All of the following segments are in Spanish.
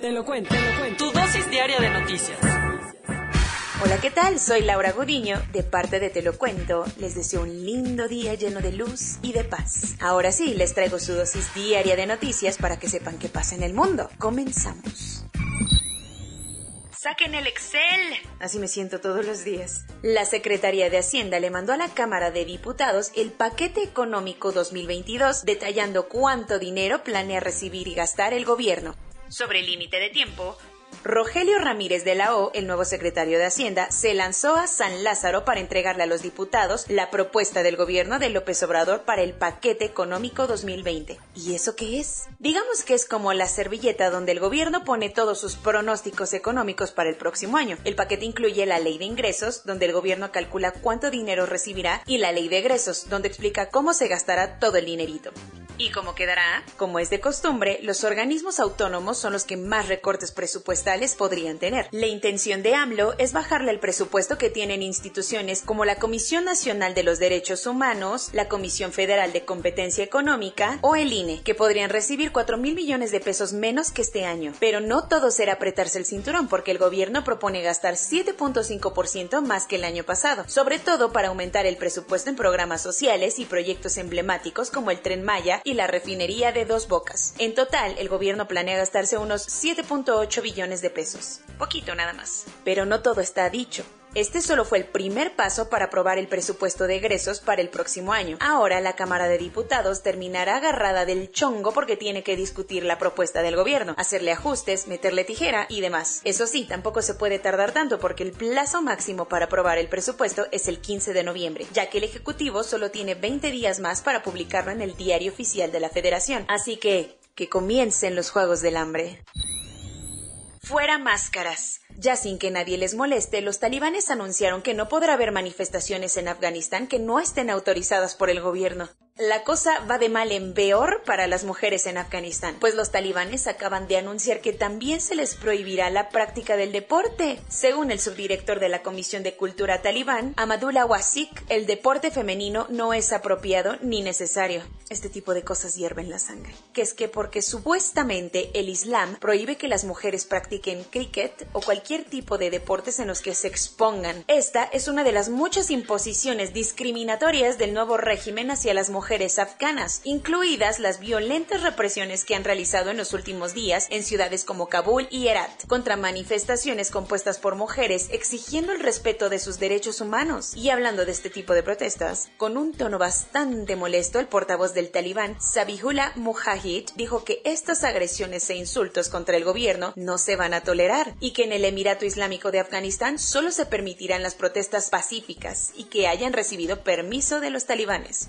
Te lo cuento, te lo cuento. Tu dosis diaria de noticias. Hola, ¿qué tal? Soy Laura Gudiño, de parte de Te lo cuento. Les deseo un lindo día lleno de luz y de paz. Ahora sí, les traigo su dosis diaria de noticias para que sepan qué pasa en el mundo. Comenzamos. Saquen el Excel. Así me siento todos los días. La Secretaría de Hacienda le mandó a la Cámara de Diputados el paquete económico 2022 detallando cuánto dinero planea recibir y gastar el gobierno. Sobre el límite de tiempo, Rogelio Ramírez de la O, el nuevo secretario de Hacienda, se lanzó a San Lázaro para entregarle a los diputados la propuesta del gobierno de López Obrador para el paquete económico 2020. ¿Y eso qué es? Digamos que es como la servilleta donde el gobierno pone todos sus pronósticos económicos para el próximo año. El paquete incluye la ley de ingresos, donde el gobierno calcula cuánto dinero recibirá, y la ley de egresos, donde explica cómo se gastará todo el dinerito. ¿Y cómo quedará? Como es de costumbre, los organismos autónomos son los que más recortes presupuestales podrían tener. La intención de AMLO es bajarle el presupuesto que tienen instituciones como la Comisión Nacional de los Derechos Humanos, la Comisión Federal de Competencia Económica o el INE, que podrían recibir 4 mil millones de pesos menos que este año. Pero no todo será apretarse el cinturón porque el gobierno propone gastar 7.5% más que el año pasado, sobre todo para aumentar el presupuesto en programas sociales y proyectos emblemáticos como el Tren Maya y la refinería de Dos Bocas. En total, el gobierno planea gastarse unos 7.8 billones de pesos. Poquito nada más. Pero no todo está dicho. Este solo fue el primer paso para aprobar el presupuesto de egresos para el próximo año. Ahora la Cámara de Diputados terminará agarrada del chongo porque tiene que discutir la propuesta del gobierno, hacerle ajustes, meterle tijera y demás. Eso sí, tampoco se puede tardar tanto porque el plazo máximo para aprobar el presupuesto es el 15 de noviembre, ya que el Ejecutivo solo tiene 20 días más para publicarlo en el Diario Oficial de la Federación. Así que, que comiencen los Juegos del Hambre. Fuera máscaras. Ya sin que nadie les moleste, los talibanes anunciaron que no podrá haber manifestaciones en Afganistán que no estén autorizadas por el gobierno. La cosa va de mal en peor para las mujeres en Afganistán, pues los talibanes acaban de anunciar que también se les prohibirá la práctica del deporte. Según el subdirector de la Comisión de Cultura talibán, Amadullah Wasik, el deporte femenino no es apropiado ni necesario. Este tipo de cosas hierven la sangre. Que es que porque supuestamente el Islam prohíbe que las mujeres practiquen cricket o cualquier tipo de deportes en los que se expongan. Esta es una de las muchas imposiciones discriminatorias del nuevo régimen hacia las mujeres afganas, incluidas las violentas represiones que han realizado en los últimos días en ciudades como Kabul y Herat, contra manifestaciones compuestas por mujeres exigiendo el respeto de sus derechos humanos. Y hablando de este tipo de protestas, con un tono bastante molesto, el portavoz del talibán, Sabihullah Mujahid, dijo que estas agresiones e insultos contra el gobierno no se van a tolerar y que en el Emirato Islámico de Afganistán solo se permitirán las protestas pacíficas y que hayan recibido permiso de los talibanes.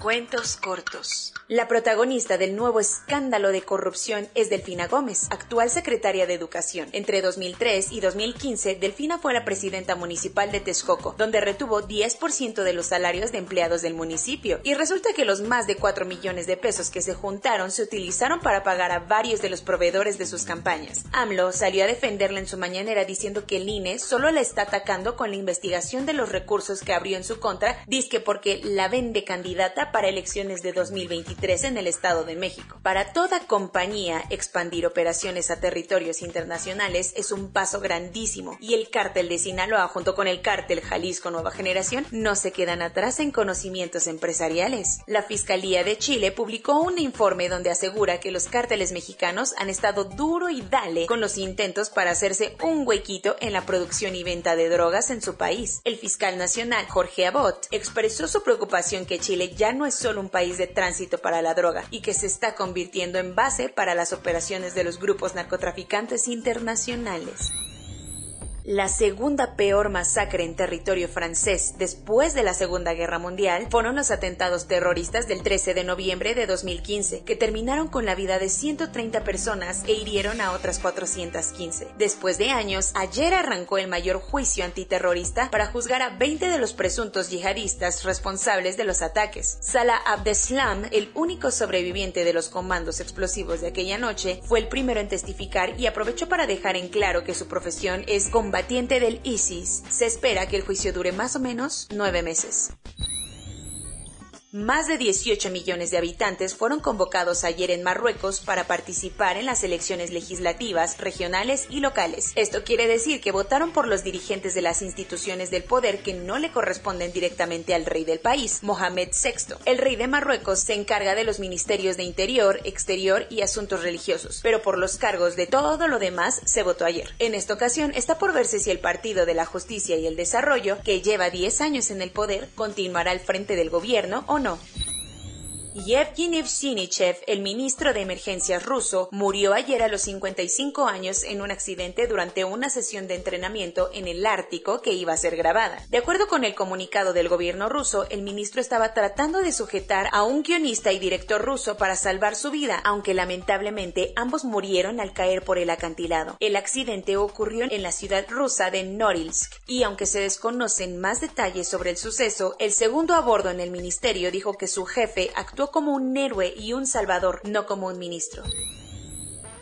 Cuentos cortos. La protagonista del nuevo escándalo de corrupción es Delfina Gómez, actual secretaria de Educación. Entre 2003 y 2015, Delfina fue la presidenta municipal de Texcoco, donde retuvo 10% de los salarios de empleados del municipio. Y resulta que los más de 4 millones de pesos que se juntaron se utilizaron para pagar a varios de los proveedores de sus campañas. AMLO salió a defenderla en su mañanera diciendo que el INE solo la está atacando con la investigación de los recursos que abrió en su contra, disque porque la vende candidata para elecciones de 2023 en el Estado de México. Para toda compañía, expandir operaciones a territorios internacionales es un paso grandísimo y el cártel de Sinaloa junto con el cártel Jalisco Nueva Generación no se quedan atrás en conocimientos empresariales. La Fiscalía de Chile publicó un informe donde asegura que los cárteles mexicanos han estado duro y dale con los intentos para hacerse un huequito en la producción y venta de drogas en su país. El fiscal nacional Jorge Abot expresó su preocupación que Chile ya no es solo un país de tránsito para la droga y que se está convirtiendo en base para las operaciones de los grupos narcotraficantes internacionales. La segunda peor masacre en territorio francés después de la Segunda Guerra Mundial fueron los atentados terroristas del 13 de noviembre de 2015, que terminaron con la vida de 130 personas e hirieron a otras 415. Después de años, ayer arrancó el mayor juicio antiterrorista para juzgar a 20 de los presuntos yihadistas responsables de los ataques. Salah Abdeslam, el único sobreviviente de los comandos explosivos de aquella noche, fue el primero en testificar y aprovechó para dejar en claro que su profesión es combatiente del ISIS. Se espera que el juicio dure más o menos nueve meses. Más de 18 millones de habitantes fueron convocados ayer en Marruecos para participar en las elecciones legislativas, regionales y locales. Esto quiere decir que votaron por los dirigentes de las instituciones del poder que no le corresponden directamente al rey del país, Mohamed VI. El rey de Marruecos se encarga de los ministerios de Interior, Exterior y Asuntos Religiosos, pero por los cargos de todo lo demás se votó ayer. En esta ocasión está por verse si el Partido de la Justicia y el Desarrollo, que lleva 10 años en el poder, continuará al frente del gobierno o no. Yevgeny Evsinichev, el ministro de Emergencias ruso, murió ayer a los 55 años en un accidente durante una sesión de entrenamiento en el Ártico que iba a ser grabada. De acuerdo con el comunicado del gobierno ruso, el ministro estaba tratando de sujetar a un guionista y director ruso para salvar su vida, aunque lamentablemente ambos murieron al caer por el acantilado. El accidente ocurrió en la ciudad rusa de Norilsk y aunque se desconocen más detalles sobre el suceso, el segundo a bordo en el ministerio dijo que su jefe actuó como un héroe y un salvador, no como un ministro.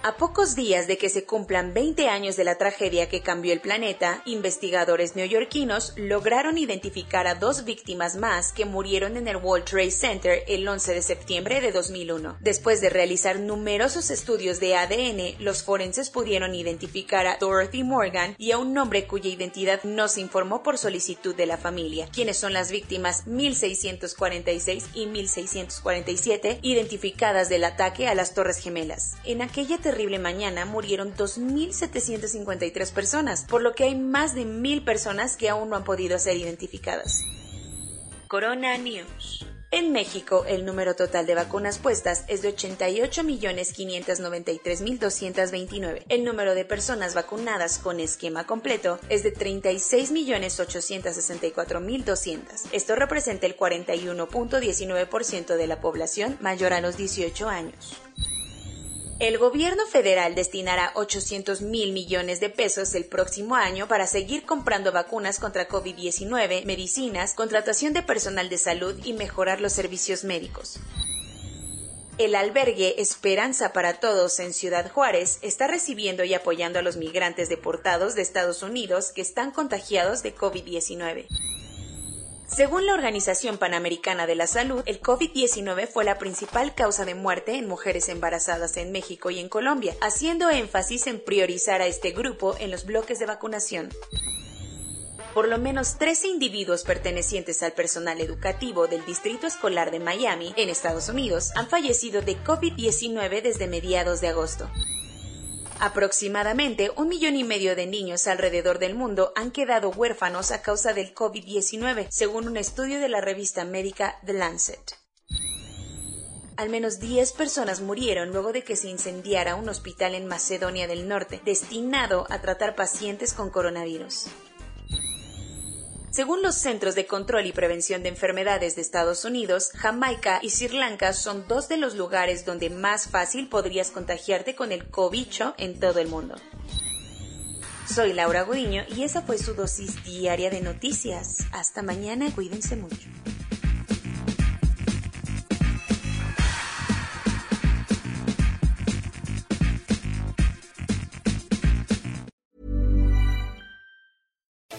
A pocos días de que se cumplan 20 años de la tragedia que cambió el planeta, investigadores neoyorquinos lograron identificar a dos víctimas más que murieron en el World Trade Center el 11 de septiembre de 2001. Después de realizar numerosos estudios de ADN, los forenses pudieron identificar a Dorothy Morgan y a un hombre cuya identidad no se informó por solicitud de la familia, quienes son las víctimas 1646 y 1647 identificadas del ataque a las Torres Gemelas. En aquella terrible mañana murieron 2.753 personas, por lo que hay más de 1.000 personas que aún no han podido ser identificadas. Corona News. En México, el número total de vacunas puestas es de 88.593.229. El número de personas vacunadas con esquema completo es de 36.864.200. Esto representa el 41.19% de la población mayor a los 18 años. El gobierno federal destinará 800 mil millones de pesos el próximo año para seguir comprando vacunas contra COVID-19, medicinas, contratación de personal de salud y mejorar los servicios médicos. El albergue Esperanza para Todos en Ciudad Juárez está recibiendo y apoyando a los migrantes deportados de Estados Unidos que están contagiados de COVID-19. Según la Organización Panamericana de la Salud, el COVID-19 fue la principal causa de muerte en mujeres embarazadas en México y en Colombia, haciendo énfasis en priorizar a este grupo en los bloques de vacunación. Por lo menos 13 individuos pertenecientes al personal educativo del Distrito Escolar de Miami, en Estados Unidos, han fallecido de COVID-19 desde mediados de agosto. Aproximadamente un millón y medio de niños alrededor del mundo han quedado huérfanos a causa del COVID-19, según un estudio de la revista médica The Lancet. Al menos 10 personas murieron luego de que se incendiara un hospital en Macedonia del Norte, destinado a tratar pacientes con coronavirus. Según los Centros de Control y Prevención de Enfermedades de Estados Unidos, Jamaica y Sri Lanka son dos de los lugares donde más fácil podrías contagiarte con el cobicho en todo el mundo. Soy Laura Gudiño y esa fue su dosis diaria de noticias. Hasta mañana, cuídense mucho.